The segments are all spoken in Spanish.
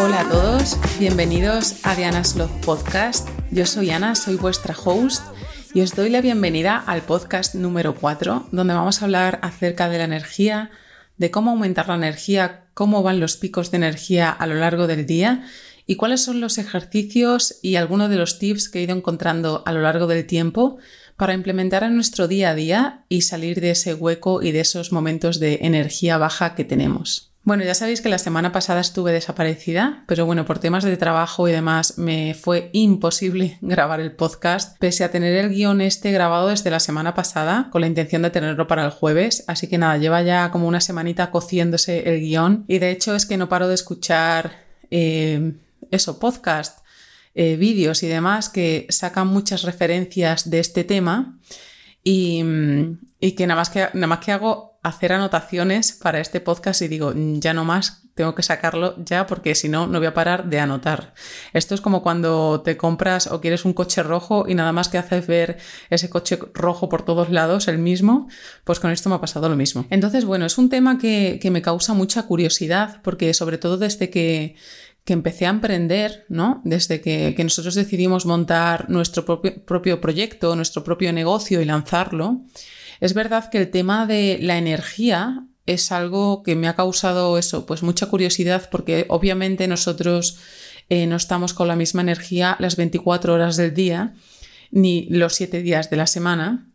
Hola a todos, bienvenidos a Diana's Love Podcast. Yo soy Ana, soy vuestra host y os doy la bienvenida al podcast número 4, donde vamos a hablar acerca de la energía, de cómo aumentar la energía, cómo van los picos de energía a lo largo del día y cuáles son los ejercicios y algunos de los tips que he ido encontrando a lo largo del tiempo para implementar en nuestro día a día y salir de ese hueco y de esos momentos de energía baja que tenemos. Bueno, ya sabéis que la semana pasada estuve desaparecida, pero bueno, por temas de trabajo y demás me fue imposible grabar el podcast, pese a tener el guion este grabado desde la semana pasada, con la intención de tenerlo para el jueves. Así que nada, lleva ya como una semanita cociéndose el guion y de hecho es que no paro de escuchar eh, eso, podcast, eh, vídeos y demás que sacan muchas referencias de este tema y, y que nada más que nada más que hago hacer anotaciones para este podcast y digo, mm, ya no más, tengo que sacarlo ya porque si no, no voy a parar de anotar. Esto es como cuando te compras o quieres un coche rojo y nada más que haces ver ese coche rojo por todos lados, el mismo, pues con esto me ha pasado lo mismo. Entonces, bueno, es un tema que, me causa mucha curiosidad porque sobre todo desde que que empecé a emprender, ¿no? Desde que, nosotros decidimos montar nuestro propio, propio proyecto, nuestro propio negocio y lanzarlo, es verdad que el tema de la energía es algo que me ha causado eso, pues mucha curiosidad porque obviamente nosotros eh, no estamos con la misma energía las 24 horas del día ni los 7 días de la semana.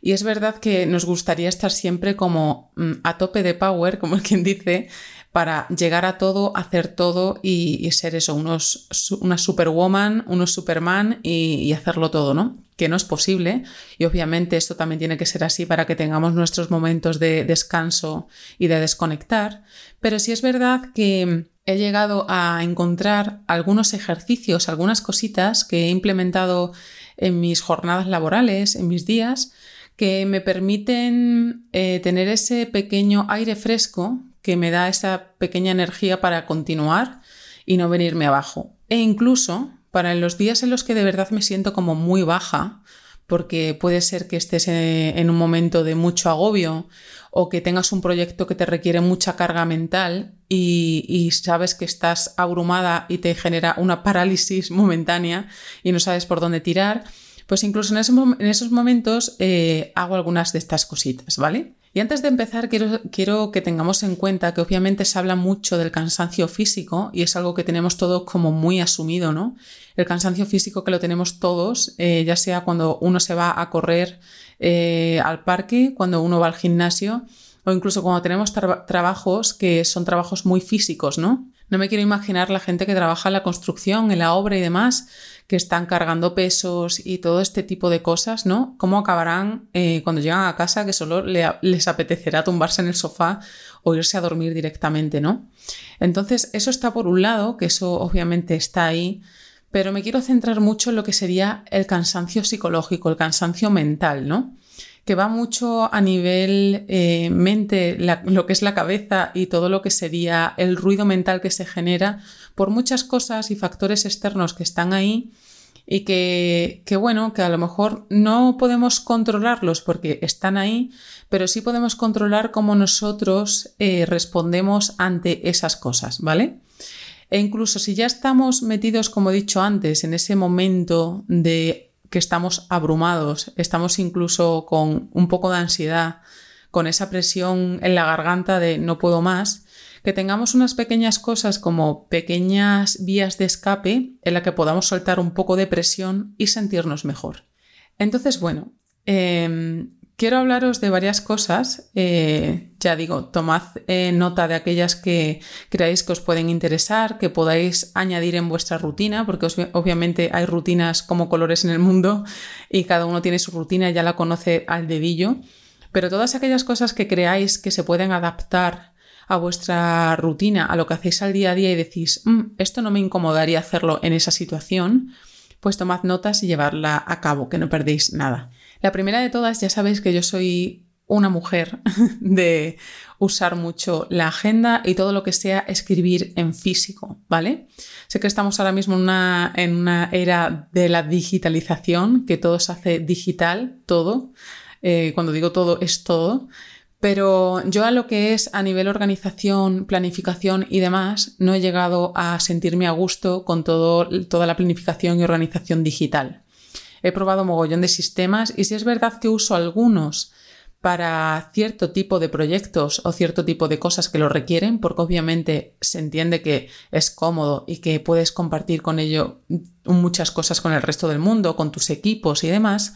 Y es verdad que nos gustaría estar siempre como mm, a tope de power, como quien dice, para llegar a todo, hacer todo y, ser eso, unos, una superwoman, unos superman y, hacerlo todo, ¿no? Que no es posible y obviamente esto también tiene que ser así para que tengamos nuestros momentos de descanso y de desconectar, pero sí es verdad que he llegado a encontrar algunos ejercicios, algunas cositas que he implementado en mis jornadas laborales, en mis días, que me permiten eh, tener ese pequeño aire fresco que me da esa pequeña energía para continuar y no venirme abajo. E incluso para los días en los que de verdad me siento como muy baja, porque puede ser que estés en un momento de mucho agobio o que tengas un proyecto que te requiere mucha carga mental y, sabes que estás abrumada y te genera una parálisis momentánea y no sabes por dónde tirar, pues incluso en, esos momentos eh, hago algunas de estas cositas, ¿vale? Y antes de empezar, quiero, que tengamos en cuenta que obviamente se habla mucho del cansancio físico y es algo que tenemos todos como muy asumido, ¿no? El cansancio físico que lo tenemos todos, eh, ya sea cuando uno se va a correr eh, al parque, cuando uno va al gimnasio o incluso cuando tenemos trabajos que son trabajos muy físicos, ¿no? No me quiero imaginar la gente que trabaja en la construcción, en la obra y demás, que están cargando pesos y todo este tipo de cosas, ¿no? ¿Cómo acabarán eh, cuando llegan a casa que solo les apetecerá tumbarse en el sofá o irse a dormir directamente, ¿no? Entonces, eso está por un lado, que eso obviamente está ahí, pero me quiero centrar mucho en lo que sería el cansancio psicológico, el cansancio mental, ¿no? Que va mucho a nivel eh, mente, lo que es la cabeza y todo lo que sería el ruido mental que se genera por muchas cosas y factores externos que están ahí y que, bueno, que a lo mejor no podemos controlarlos porque están ahí, pero sí podemos controlar cómo nosotros eh, respondemos ante esas cosas, ¿vale? E incluso si ya estamos metidos, como he dicho antes, en ese momento de que estamos abrumados, estamos incluso con un poco de ansiedad, con esa presión en la garganta de no puedo más, que tengamos unas pequeñas cosas como pequeñas vías de escape en la que podamos soltar un poco de presión y sentirnos mejor. Entonces, bueno, em, Quiero hablaros de varias cosas. Eh, ya digo, tomad eh, nota de aquellas que creáis que os pueden interesar, que podáis añadir en vuestra rutina, porque obviamente hay rutinas como colores en el mundo y cada uno tiene su rutina, ya la conoce al dedillo. Pero todas aquellas cosas que creáis que se pueden adaptar a vuestra rutina, a lo que hacéis al día a día y decís, mm, esto no me incomodaría hacerlo en esa situación, pues tomad notas y llevarla a cabo, que no perdéis nada. La primera de todas, ya sabéis que yo soy una mujer de usar mucho la agenda y todo lo que sea escribir en físico, ¿vale? Sé que estamos ahora mismo en una, en una era de la digitalización, que todo se hace digital, todo. Eh, cuando digo todo es todo, Pero yo a lo que es a nivel organización, planificación y demás, no he llegado a sentirme a gusto con todo, toda la planificación y organización digital. He probado mogollón de sistemas y si es verdad que uso algunos para cierto tipo de proyectos o cierto tipo de cosas que lo requieren, porque obviamente se entiende que es cómodo y que puedes compartir con ello muchas cosas con el resto del mundo, con tus equipos y demás,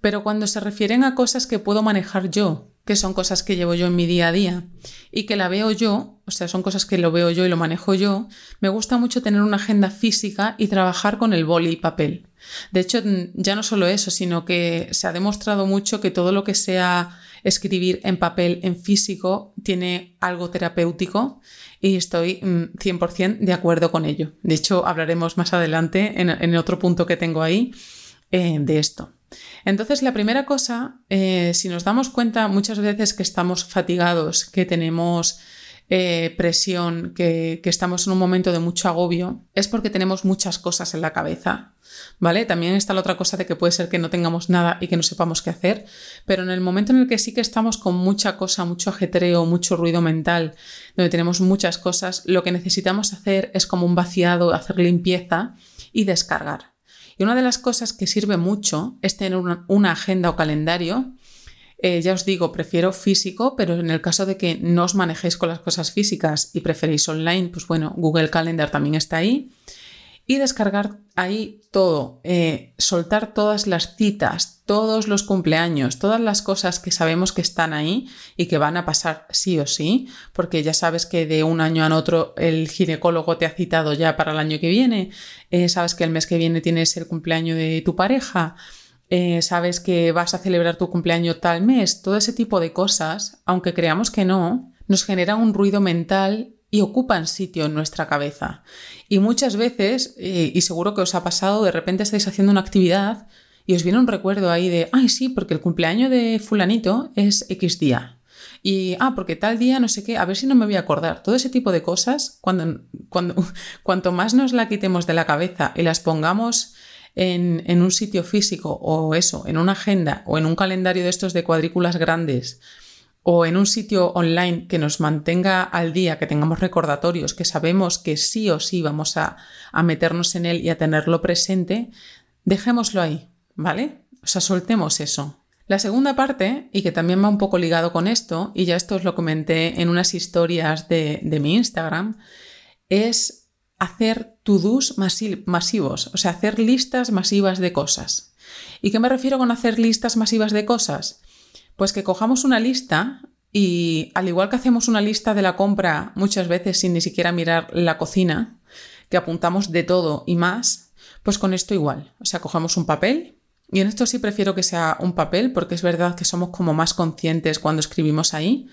pero cuando se refieren a cosas que puedo manejar yo, que son cosas que llevo yo en mi día a día y que la veo yo, o sea, son cosas que lo veo yo y lo manejo yo, me gusta mucho tener una agenda física y trabajar con el boli y papel. De hecho, ya no solo eso, sino que se ha demostrado mucho que todo lo que sea escribir en papel, en físico, tiene algo terapéutico y estoy 100% mm, de acuerdo con ello. De hecho, hablaremos más adelante en, otro punto que tengo ahí eh, de esto. Entonces, la primera cosa, eh, si nos damos cuenta muchas veces que estamos fatigados, que tenemos eh, presión, que, estamos en un momento de mucho agobio, es porque tenemos muchas cosas en la cabeza. ¿Vale? También está la otra cosa de que puede ser que no tengamos nada y que no sepamos qué hacer, pero en el momento en el que sí que estamos con mucha cosa, mucho ajetreo, mucho ruido mental, donde tenemos muchas cosas, lo que necesitamos hacer es como un vaciado, hacer limpieza y descargar. Y una de las cosas que sirve mucho es tener una, agenda o calendario. Eh, ya os digo, prefiero físico, pero en el caso de que no os manejéis con las cosas físicas y preferéis online, pues bueno, Google Calendar también está ahí y descargar ahí todo, eh, soltar todas las citas, todos los cumpleaños, todas las cosas que sabemos que están ahí y que van a pasar sí o sí, porque ya sabes que de un año a otro el ginecólogo te ha citado ya para el año que viene, eh, sabes que el mes que viene tienes el cumpleaños de tu pareja. Eh, sabes que vas a celebrar tu cumpleaños tal mes, todo ese tipo de cosas, aunque creamos que no, nos genera un ruido mental y ocupan sitio en nuestra cabeza. Y muchas veces, eh, y seguro que os ha pasado, de repente estáis haciendo una actividad y os viene un recuerdo ahí de, ay, sí, porque el cumpleaños de fulanito es X día. Y, ah, porque tal día, no sé qué, a ver si no me voy a acordar. Todo ese tipo de cosas, cuando, cuando, cuanto más nos la quitemos de la cabeza y las pongamos en, un sitio físico o eso, en una agenda o en un calendario de estos de cuadrículas grandes, o en un sitio online que nos mantenga al día, que tengamos recordatorios, que sabemos que sí o sí vamos a, meternos en él y a tenerlo presente, dejémoslo ahí, ¿vale? O sea, soltemos eso. La segunda parte, y que también va un poco ligado con esto, y ya esto os lo comenté en unas historias de, de mi Instagram, es hacer to-dos masivos, o sea, hacer listas masivas de cosas. ¿Y qué me refiero con hacer listas masivas de cosas? Pues que cojamos una lista y al igual que hacemos una lista de la compra muchas veces sin ni siquiera mirar la cocina, que apuntamos de todo y más, pues con esto igual. O sea, cogemos un papel y en esto sí prefiero que sea un papel porque es verdad que somos como más conscientes cuando escribimos ahí.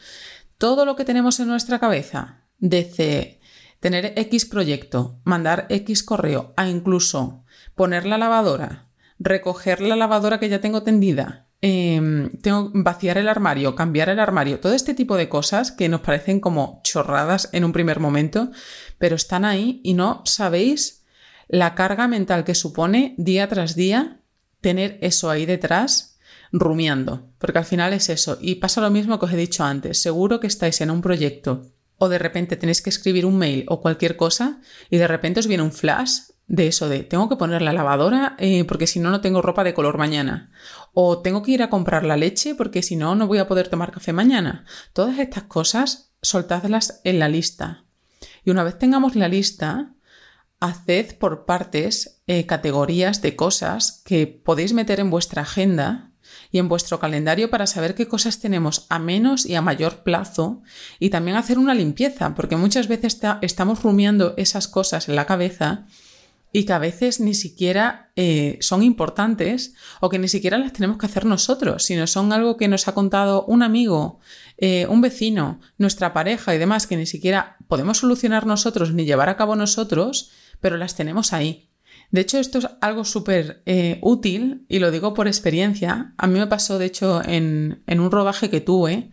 Todo lo que tenemos en nuestra cabeza, desde tener X proyecto, mandar X correo, a incluso poner la lavadora, recoger la lavadora que ya tengo tendida, Em, tengo vaciar el armario, cambiar el armario, todo este tipo de cosas que nos parecen como chorradas en un primer momento, pero están ahí y no sabéis la carga mental que supone día tras día tener eso ahí detrás rumiando, porque al final es eso. Y pasa lo mismo que os he dicho antes, seguro que estáis en un proyecto o de repente tenéis que escribir un mail o cualquier cosa y de repente os viene un flash de eso de tengo que poner la lavadora eh, porque si no no tengo ropa de color mañana o tengo que ir a comprar la leche porque si no no voy a poder tomar café mañana. Todas estas cosas soltadlas en la lista. Y una vez tengamos la lista, haced por partes eh, categorías de cosas que podéis meter en vuestra agenda y en vuestro calendario para saber qué cosas tenemos a menos y a mayor plazo y también hacer una limpieza, porque muchas veces estamos rumiando esas cosas en la cabeza y que a veces ni siquiera eh, son importantes o que ni siquiera las tenemos que hacer nosotros, sino son algo que nos ha contado un amigo, eh, un vecino, nuestra pareja y demás, que ni siquiera podemos solucionar nosotros ni llevar a cabo nosotros, pero las tenemos ahí. De hecho, esto es algo súper eh, útil y lo digo por experiencia. A mí me pasó, de hecho, en, un rodaje que tuve,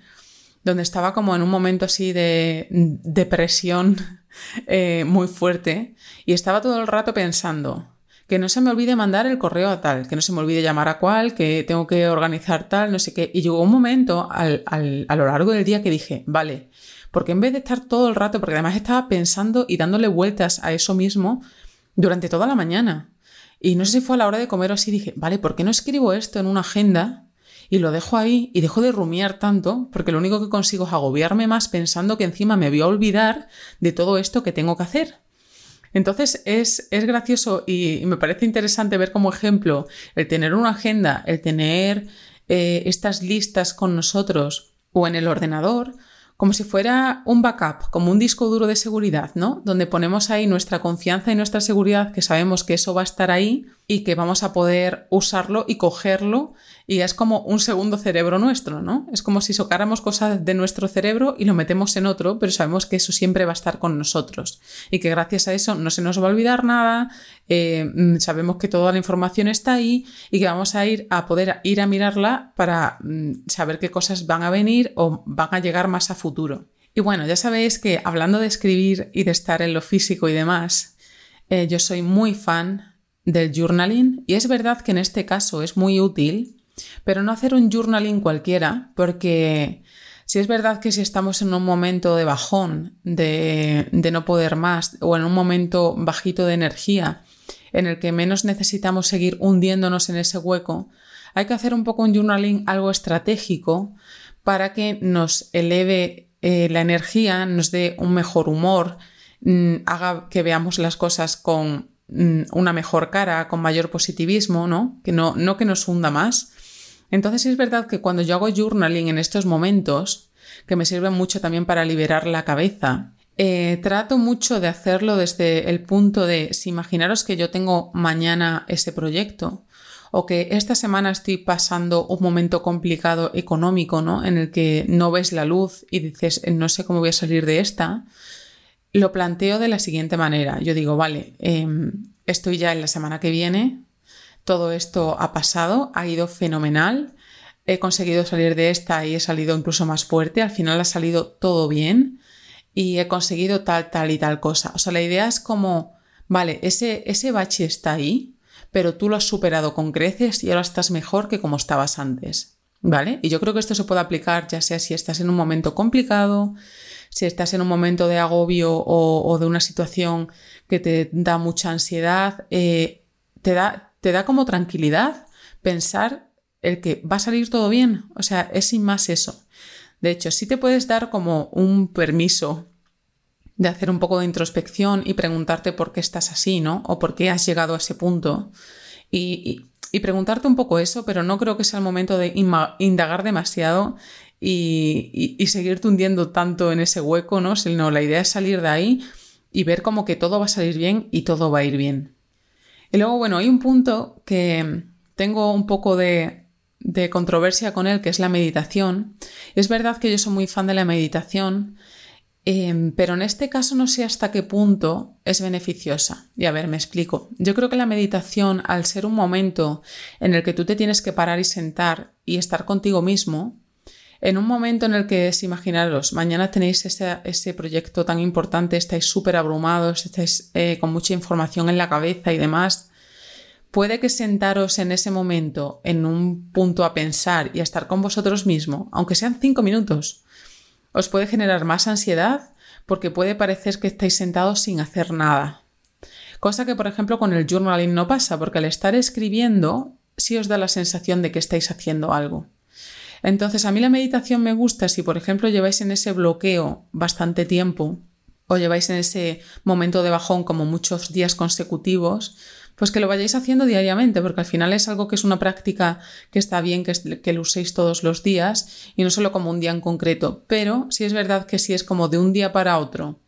donde estaba como en un momento así de depresión eh, muy fuerte y estaba todo el rato pensando, que no se me olvide mandar el correo a tal, que no se me olvide llamar a cual, que tengo que organizar tal, no sé qué. Y llegó un momento a lo largo del día que dije, vale, porque en vez de estar todo el rato, porque además estaba pensando y dándole vueltas a eso mismo durante toda la mañana. Y no sé si fue a la hora de comer o así, dije, vale, ¿por qué no escribo esto en una agenda y lo dejo ahí y dejo de rumiar tanto? Porque lo único que consigo es agobiarme más pensando que encima me voy a olvidar de todo esto que tengo que hacer. Entonces es, es gracioso y, me parece interesante ver como ejemplo el tener una agenda, el tener eh, estas listas con nosotros o en el ordenador, como si fuera un backup, como un disco duro de seguridad, ¿no? Donde ponemos ahí nuestra confianza y nuestra seguridad, que sabemos que eso va a estar ahí y que vamos a poder usarlo y cogerlo y es como un segundo cerebro nuestro, ¿no? Es como si socáramos cosas de nuestro cerebro y lo metemos en otro, pero sabemos que eso siempre va a estar con nosotros y que gracias a eso no se nos va a olvidar nada, eh, mm, sabemos que toda la información está ahí y que vamos a ir a poder ir a mirarla para mm, saber qué cosas van a venir o van a llegar más a futuro. Y bueno, ya sabéis que hablando de escribir y de estar en lo físico y demás, eh, yo soy muy fan del journaling y es verdad que en este caso es muy útil pero no hacer un journaling cualquiera, porque si es verdad que si estamos en un momento de bajón, de, de no poder más, o en un momento bajito de energía, en el que menos necesitamos seguir hundiéndonos en ese hueco, hay que hacer un poco un journaling algo estratégico para que nos eleve eh, la energía, nos dé un mejor humor, mm, haga que veamos las cosas con una mejor cara, con mayor positivismo, ¿no? Que no, no que nos hunda más, entonces es verdad que cuando yo hago journaling en estos momentos, que me sirven mucho también para liberar la cabeza, eh, trato mucho de hacerlo desde el punto de, si imaginaros que yo tengo mañana ese proyecto, o que esta semana estoy pasando un momento complicado económico, ¿no? En el que no ves la luz y dices, no sé cómo voy a salir de esta, lo planteo de la siguiente manera. Yo digo, vale, em, estoy ya en la semana que viene, todo esto ha pasado, ha ido fenomenal. He conseguido salir de esta y he salido incluso más fuerte. Al final ha salido todo bien y he conseguido tal, tal y tal cosa. O sea, la idea es como, vale, ese, ese bache está ahí, pero tú lo has superado con creces y ahora estás mejor que como estabas antes. ¿Vale? Y yo creo que esto se puede aplicar ya sea si estás en un momento complicado, si estás en un momento de agobio o, de una situación que te da mucha ansiedad, eh, te da, te da como tranquilidad pensar el que va a salir todo bien. O sea, es sin más eso. De hecho, sí te puedes dar como un permiso de hacer un poco de introspección y preguntarte por qué estás así, ¿no? O por qué has llegado a ese punto. Y, preguntarte un poco eso, pero no creo que sea el momento de indagar demasiado y, y, seguirte hundiendo tanto en ese hueco, ¿no? Sino la idea es salir de ahí y ver como que todo va a salir bien y todo va a ir bien. Y luego, bueno, hay un punto que tengo un poco de, controversia con él, que es la meditación. Es verdad que yo soy muy fan de la meditación, em, pero en este caso no sé hasta qué punto es beneficiosa. Y a ver, me explico. Yo creo que la meditación, al ser un momento en el que tú te tienes que parar y sentar y estar contigo mismo, en un momento en el que, es, imaginaros, mañana tenéis ese, proyecto tan importante, estáis súper abrumados, estáis eh, con mucha información en la cabeza y demás, puede que sentaros en ese momento en un punto a pensar y a estar con vosotros mismo, aunque sean cinco minutos, os puede generar más ansiedad porque puede parecer que estáis sentados sin hacer nada. Cosa que, por ejemplo, con el journaling no pasa, porque al estar escribiendo sí os da la sensación de que estáis haciendo algo. Entonces, a mí la meditación me gusta si, por ejemplo, lleváis en ese bloqueo bastante tiempo o lleváis en ese momento de bajón como muchos días consecutivos, pues que lo vayáis haciendo diariamente, porque al final es algo que es una práctica que está bien que, lo uséis todos los días y no solo como un día en concreto, pero sí es verdad que si es como de un día para otro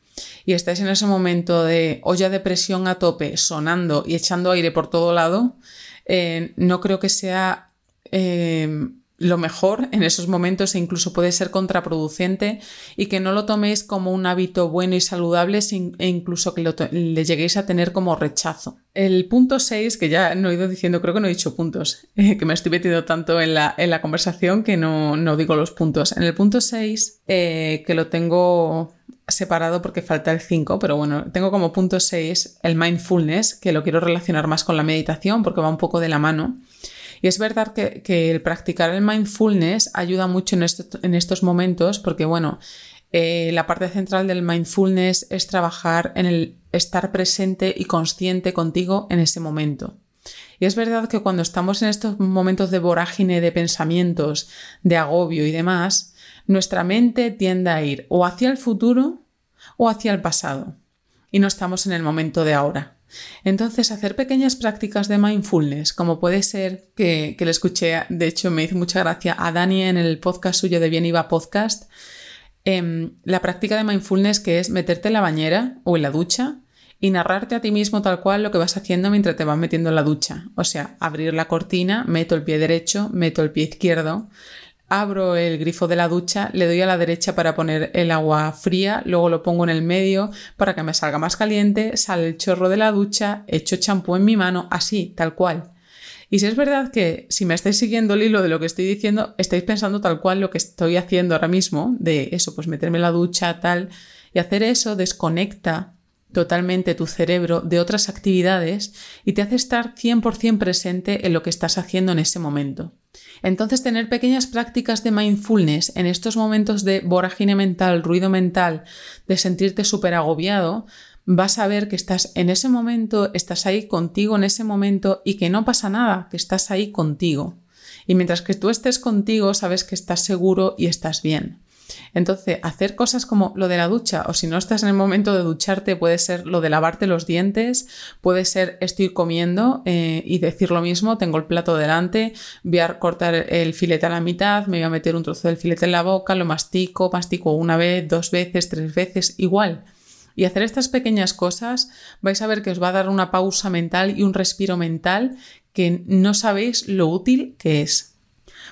y estáis en ese momento de olla de presión a tope, sonando y echando aire por todo lado, eh, no creo que sea eh, lo mejor en esos momentos e incluso puede ser contraproducente y que no lo toméis como un hábito bueno y saludable e incluso que le lleguéis a tener como rechazo. El punto 6, que ya no he ido diciendo, creo que no he dicho puntos, que me estoy metiendo tanto en la, en la conversación que no, no, digo los puntos. En el punto 6, eh, que lo tengo separado porque falta el 5, pero bueno, tengo como punto 6 el mindfulness, que lo quiero relacionar más con la meditación porque va un poco de la mano. Y es verdad que, el practicar el mindfulness ayuda mucho en, en estos momentos porque, bueno, eh, la parte central del mindfulness es trabajar en el estar presente y consciente contigo en ese momento. Y es verdad que cuando estamos en estos momentos de vorágine de pensamientos, de agobio y demás, nuestra mente tiende a ir o hacia el futuro o hacia el pasado. Y no estamos en el momento de ahora. Entonces, hacer pequeñas prácticas de mindfulness, como puede ser que, que le escuché, de hecho me hizo mucha gracia a Dani en el podcast suyo de Bien Iba Podcast, Em, la práctica de mindfulness que es meterte en la bañera o en la ducha y narrarte a ti mismo tal cual lo que vas haciendo mientras te vas metiendo en la ducha. O sea, abrir la cortina, meto el pie derecho, meto el pie izquierdo, abro el grifo de la ducha, le doy a la derecha para poner el agua fría, luego lo pongo en el medio para que me salga más caliente, sale el chorro de la ducha, echo champú en mi mano, así, tal cual. Y si es verdad que si me estáis siguiendo el hilo de lo que estoy diciendo, estáis pensando tal cual lo que estoy haciendo ahora mismo, de eso, pues meterme en la ducha, tal, y hacer eso desconecta totalmente tu cerebro de otras actividades y te hace estar 100% presente en lo que estás haciendo en ese momento. Entonces, tener pequeñas prácticas de mindfulness en estos momentos de vorágine mental, ruido mental, de sentirte súper agobiado, vas a ver que estás en ese momento, estás ahí contigo en ese momento y que no pasa nada, que estás ahí contigo. Y mientras que tú estés contigo, sabes que estás seguro y estás bien. Entonces, hacer cosas como lo de la ducha, o si no estás en el momento de ducharte, puede ser lo de lavarte los dientes, puede ser estoy comiendo eh, y decir lo mismo, tengo el plato delante, voy a cortar el filete a la mitad, me voy a meter un trozo del filete en la boca, lo mastico, mastico una vez, dos veces, tres veces, igual. Y hacer estas pequeñas cosas vais a ver que os va a dar una pausa mental y un respiro mental que no sabéis lo útil que es.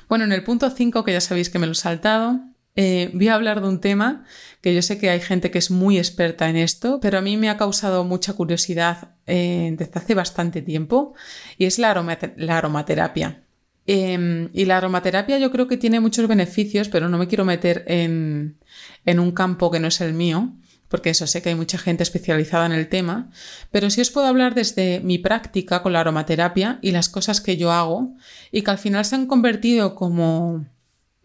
Bueno, en el punto 5, que ya sabéis que me lo he saltado, eh, voy a hablar de un tema que yo sé que hay gente que es muy experta en esto, pero a mí me ha causado mucha curiosidad eh, desde hace bastante tiempo y es la, aromaterapia. Em, y la aromaterapia yo creo que tiene muchos beneficios, pero no me quiero meter en, en un campo que no es el mío porque eso sé que hay mucha gente especializada en el tema, pero sí os puedo hablar desde mi práctica con la aromaterapia y las cosas que yo hago y que al final se han convertido como...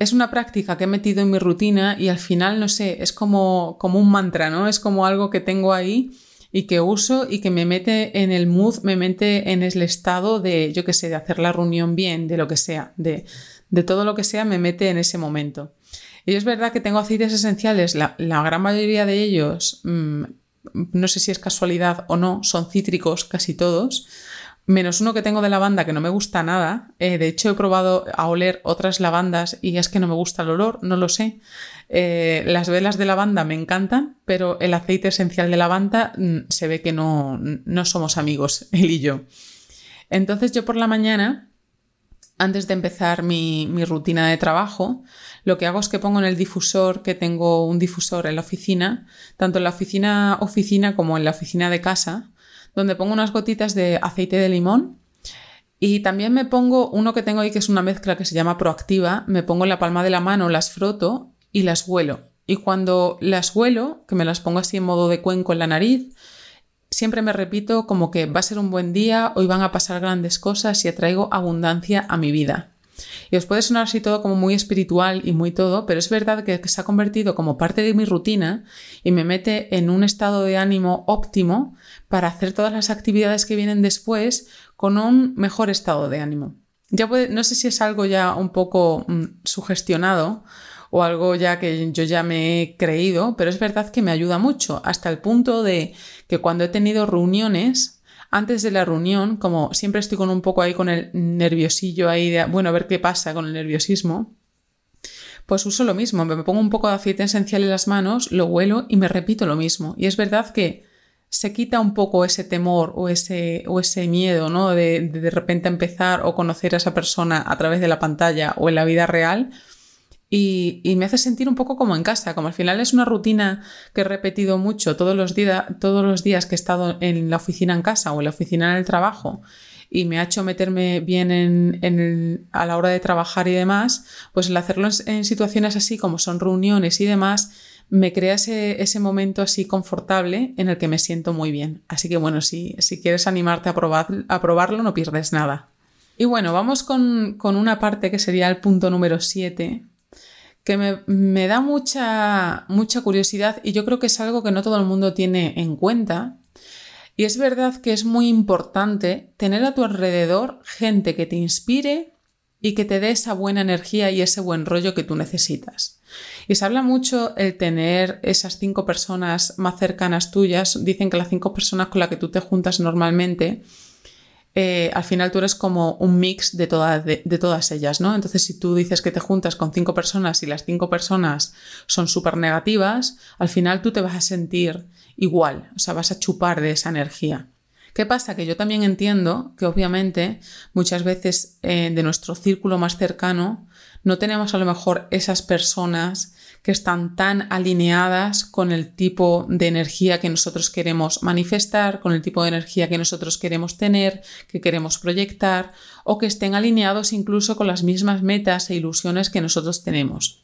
Es una práctica que he metido en mi rutina y al final, no sé, es como, como un mantra, ¿no? Es como algo que tengo ahí y que uso y que me mete en el mood, me mete en el estado de, yo qué sé, de hacer la reunión bien, de lo que sea, de, de todo lo que sea, me mete en ese momento. Y es verdad que tengo aceites esenciales, la, gran mayoría de ellos, mm, no sé si es casualidad o no, son cítricos casi todos, menos uno que tengo de lavanda que no me gusta nada. Eh, de hecho, he probado a oler otras lavandas y es que no me gusta el olor, no lo sé. Eh, las velas de lavanda me encantan, pero el aceite esencial de lavanda mm, se ve que no, no somos amigos, él y yo. Entonces yo por la mañana, antes de empezar mi, mi rutina de trabajo, lo que hago es que pongo en el difusor, que tengo un difusor en la oficina, tanto en la oficina oficina como en la oficina de casa, donde pongo unas gotitas de aceite de limón y también me pongo uno que tengo ahí que es una mezcla que se llama proactiva, me pongo en la palma de la mano, las froto y las huelo. Y cuando las huelo, que me las pongo así en modo de cuenco en la nariz, siempre me repito como que va a ser un buen día, hoy van a pasar grandes cosas y atraigo abundancia a mi vida. Y os puede sonar así todo como muy espiritual y muy todo, pero es verdad que se ha convertido como parte de mi rutina y me mete en un estado de ánimo óptimo para hacer todas las actividades que vienen después con un mejor estado de ánimo. Ya no sé si es algo ya un poco mm, sugestionado o algo ya que yo ya me he creído, pero es verdad que me ayuda mucho, hasta el punto de que cuando he tenido reuniones, antes de la reunión, como siempre estoy con un poco ahí con el nerviosillo ahí de, bueno, a ver qué pasa con el nerviosismo, pues uso lo mismo, me pongo un poco de aceite esencial en las manos, lo huelo y me repito lo mismo. Y es verdad que se quita un poco ese temor o ese, o ese miedo, ¿no? De, de de repente empezar o conocer a esa persona a través de la pantalla o en la vida real y, me hace sentir un poco como en casa, como al final es una rutina que he repetido mucho todos los, todos los días que he estado en la oficina en casa o en la oficina en el trabajo y me ha hecho meterme bien en, a la hora de trabajar y demás, pues el hacerlo en, situaciones así como son reuniones y demás, me crea ese, momento así confortable en el que me siento muy bien. Así que bueno, si, si quieres animarte a, probar, a probarlo, no pierdes nada. Y bueno, vamos con, una parte que sería el punto número 7, que me, me, da mucha, mucha curiosidad y yo creo que es algo que no todo el mundo tiene en cuenta. Y es verdad que es muy importante tener a tu alrededor gente que te inspire y que te dé esa buena energía y ese buen rollo que tú necesitas. Y se habla mucho el tener esas cinco personas más cercanas tuyas. Dicen que las cinco personas con las que tú te juntas normalmente, eh, al final tú eres como un mix de, todas de, todas ellas, ¿no? Entonces, si tú dices que te juntas con cinco personas y las cinco personas son súper negativas, al final tú te vas a sentir igual, o sea, vas a chupar de esa energía. ¿Qué pasa? Que yo también entiendo que obviamente muchas veces eh, de nuestro círculo más cercano no tenemos a lo mejor esas personas que están tan alineadas con el tipo de energía que nosotros queremos manifestar, con el tipo de energía que nosotros queremos tener, que queremos proyectar, o que estén alineados incluso con las mismas metas e ilusiones que nosotros tenemos.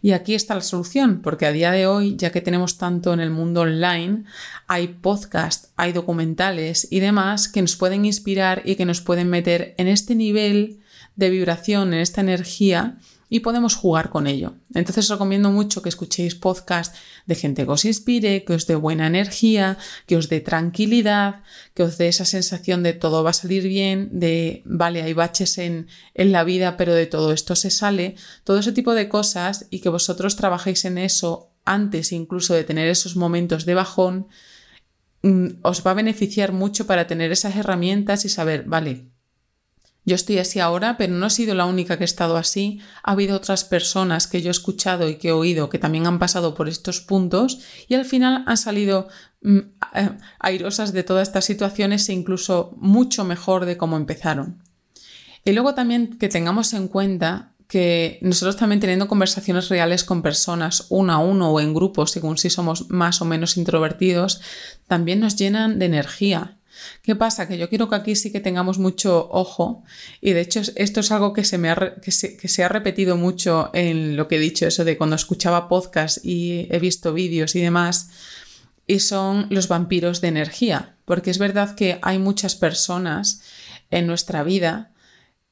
Y aquí está la solución, porque a día de hoy, ya que tenemos tanto en el mundo online, hay podcasts, hay documentales y demás que nos pueden inspirar y que nos pueden meter en este nivel de vibración, en esta energía y podemos jugar con ello. Entonces os recomiendo mucho que escuchéis podcasts de gente que os inspire, que os dé buena energía, que os dé tranquilidad, que os dé esa sensación de todo va a salir bien, de vale, hay baches en, en la vida, pero de todo esto se sale, todo ese tipo de cosas y que vosotros trabajéis en eso antes incluso de tener esos momentos de bajón, mm, os va a beneficiar mucho para tener esas herramientas y saber, vale, yo estoy así ahora, pero no he sido la única que he estado así. Ha habido otras personas que yo he escuchado y que he oído que también han pasado por estos puntos y al final han salido mm, eh, airosas de todas estas situaciones e incluso mucho mejor de cómo empezaron. Y luego también que tengamos en cuenta que nosotros también teniendo conversaciones reales con personas uno a uno o en grupo, según si somos más o menos introvertidos, también nos llenan de energía ¿Qué pasa? Que yo quiero que aquí sí que tengamos mucho ojo y de hecho esto es algo que se, me ha, que se, ha repetido mucho en lo que he dicho, eso de cuando escuchaba podcast y he visto vídeos y demás, y son los vampiros de energía, porque es verdad que hay muchas personas en nuestra vida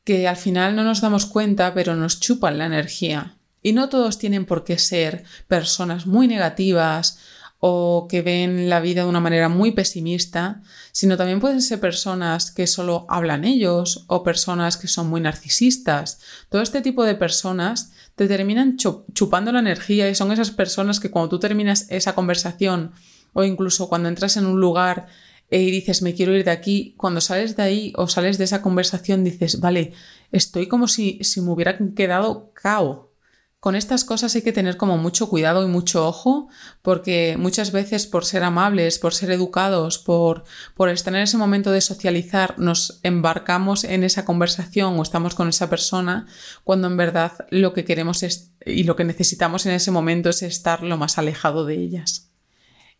que al final no nos damos cuenta, pero nos chupan la energía. Y no todos tienen por qué ser personas muy negativas o que ven la vida de una manera muy pesimista, sino también pueden ser personas que solo hablan ellos o personas que son muy narcisistas. Todo este tipo de personas te terminan chupando la energía y son esas personas que cuando tú terminas esa conversación o incluso cuando entras en un lugar y dices me quiero ir de aquí, cuando sales de ahí o sales de esa conversación dices, vale, estoy como si, si me hubiera quedado cao con estas cosas hay que tener como mucho cuidado y mucho ojo, porque muchas veces por ser amables, por ser educados, por, por estar en ese momento de socializar, nos embarcamos en esa conversación o estamos con esa persona, cuando en verdad lo que queremos es, y lo que necesitamos en ese momento es estar lo más alejado de ellas.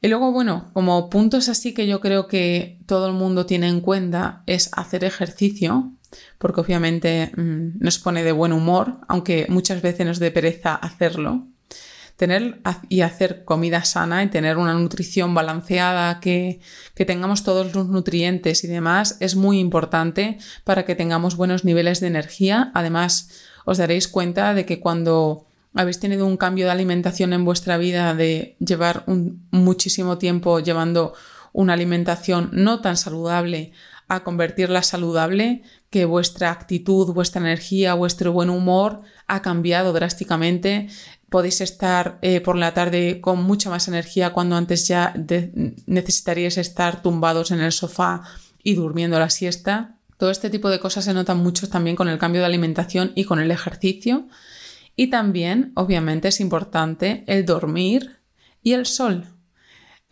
Y luego, bueno, como puntos así que yo creo que todo el mundo tiene en cuenta es hacer ejercicio, porque obviamente mm, nos pone de buen humor, aunque muchas veces nos dé pereza hacerlo. Tener y hacer comida sana y tener una nutrición balanceada, que, que tengamos todos los nutrientes y demás, es muy importante para que tengamos buenos niveles de energía. Además, os daréis cuenta de que cuando habéis tenido un cambio de alimentación en vuestra vida, de llevar un, muchísimo tiempo llevando una alimentación no tan saludable a convertirla saludable, que vuestra actitud, vuestra energía, vuestro buen humor ha cambiado drásticamente. Podéis estar eh, por la tarde con mucha más energía cuando antes ya necesitaríais estar tumbados en el sofá y durmiendo la siesta. Todo este tipo de cosas se notan mucho también con el cambio de alimentación y con el ejercicio. Y también, obviamente, es importante el dormir y el sol.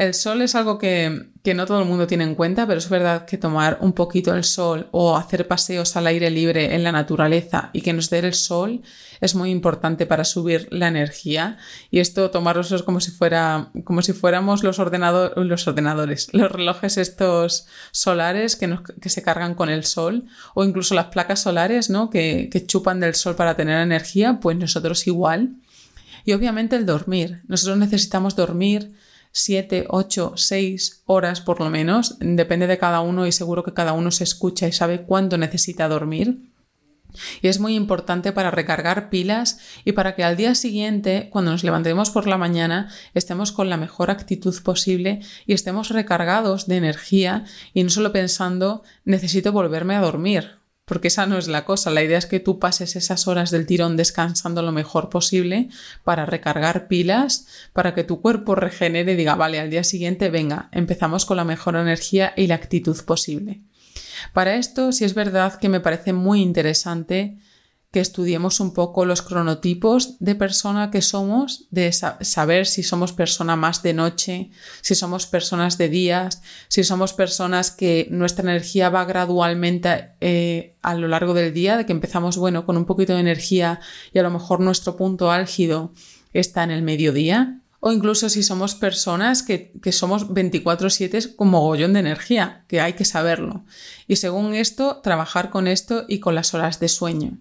El sol es algo que, no todo el mundo tiene en cuenta, pero es verdad que tomar un poquito el sol o hacer paseos al aire libre en la naturaleza y que nos dé el sol es muy importante para subir la energía. Y esto tomarlos como si fuera, como si fuéramos los, los ordenadores, los relojes estos solares que, que, se cargan con el sol, o incluso las placas solares, ¿no? Que, que chupan del sol para tener energía, pues nosotros igual. Y obviamente el dormir. Nosotros necesitamos dormir 7, 8, 6 horas por lo menos. Depende de cada uno y seguro que cada uno se escucha y sabe cuándo necesita dormir. Y es muy importante para recargar pilas y para que al día siguiente, cuando nos levantemos por la mañana, estemos con la mejor actitud posible y estemos recargados de energía y no solo pensando necesito volverme a dormir porque esa no es la cosa. La idea es que tú pases esas horas del tirón descansando lo mejor posible para recargar pilas, para que tu cuerpo regenere y diga, vale, al día siguiente, venga, empezamos con la mejor energía y la actitud posible. Para esto, sí es verdad que me parece muy interesante que estudiemos un poco los cronotipos de persona que somos, de saber si somos persona más de noche, si somos personas de días, si somos personas que nuestra energía va gradualmente eh, a lo largo del día, de que empezamos, bueno, con un poquito de energía y a lo mejor nuestro punto álgido está en el mediodía, o incluso si somos personas que, que somos 24/7 con mogollón de energía, que hay que saberlo. Y según esto, trabajar con esto y con las horas de sueño.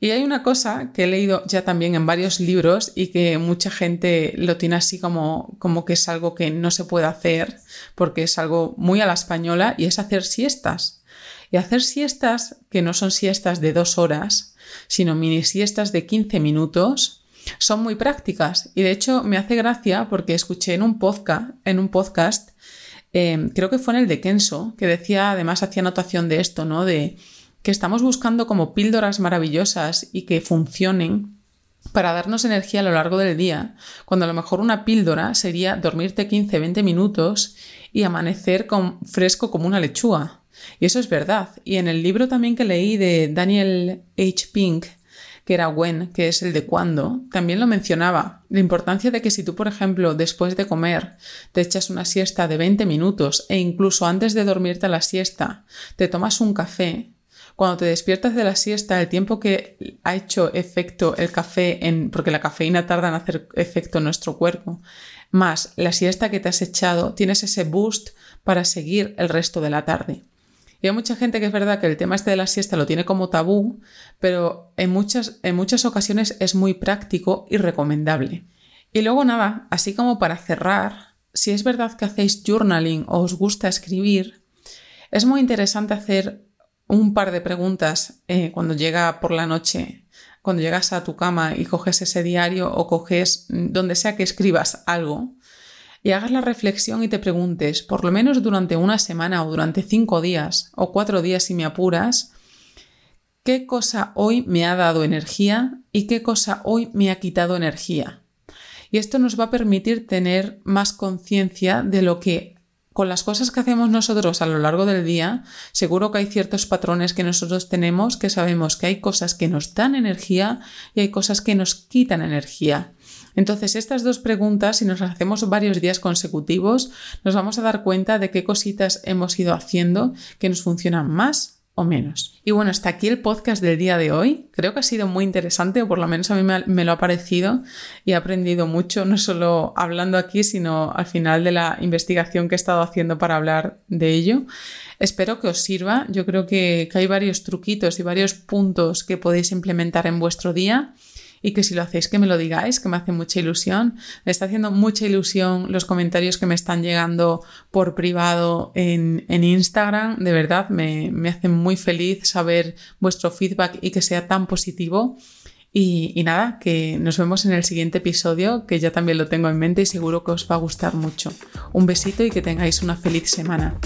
Y hay una cosa que he leído ya también en varios libros y que mucha gente lo tiene así como, como que es algo que no se puede hacer porque es algo muy a la española y es hacer siestas. Y hacer siestas que no son siestas de dos horas, sino mini siestas de 15 minutos, son muy prácticas. Y de hecho me hace gracia porque escuché en un podcast, en un podcast eh, creo que fue en el de Kenso, que decía, además hacía anotación de esto, ¿no? De que estamos buscando como píldoras maravillosas y que funcionen para darnos energía a lo largo del día, cuando a lo mejor una píldora sería dormirte 15-20 minutos y amanecer con, fresco como una lechuga. Y eso es verdad. Y en el libro también que leí de Daniel H. Pink, que era When, que es el de cuándo, también lo mencionaba. La importancia de que si tú, por ejemplo, después de comer te echas una siesta de 20 minutos e incluso antes de dormirte a la siesta te tomas un café, cuando te despiertas de la siesta, el tiempo que ha hecho efecto el café, en, porque la cafeína tarda en hacer efecto en nuestro cuerpo, más la siesta que te has echado, tienes ese boost para seguir el resto de la tarde. Y hay mucha gente que es verdad que el tema este de la siesta lo tiene como tabú, pero en muchas, en muchas ocasiones es muy práctico y recomendable. Y luego nada, así como para cerrar, si es verdad que hacéis journaling o os gusta escribir, es muy interesante hacer un par de preguntas eh, cuando llega por la noche, cuando llegas a tu cama y coges ese diario o coges donde sea que escribas algo y hagas la reflexión y te preguntes, por lo menos durante una semana o durante cinco días o cuatro días si me apuras, qué cosa hoy me ha dado energía y qué cosa hoy me ha quitado energía. Y esto nos va a permitir tener más conciencia de lo que con las cosas que hacemos nosotros a lo largo del día, seguro que hay ciertos patrones que nosotros tenemos que sabemos que hay cosas que nos dan energía y hay cosas que nos quitan energía. Entonces, estas dos preguntas, si nos hacemos varios días consecutivos, nos vamos a dar cuenta de qué cositas hemos ido haciendo que nos funcionan más o menos. Y bueno, hasta aquí el podcast del día de hoy. Creo que ha sido muy interesante, o por lo menos a mí me, lo ha parecido y he aprendido mucho, no solo hablando aquí, sino al final de la investigación que he estado haciendo para hablar de ello. Espero que os sirva. Yo creo que hay varios truquitos y varios puntos que podéis implementar en vuestro día y que si lo hacéis que me lo digáis, que me hace mucha ilusión. Me está haciendo mucha ilusión los comentarios que me están llegando por privado en, Instagram. De verdad, me, me hace muy feliz saber vuestro feedback y que sea tan positivo. Y, y, nada, que nos vemos en el siguiente episodio, que ya también lo tengo en mente y seguro que os va a gustar mucho. Un besito y que tengáis una feliz semana.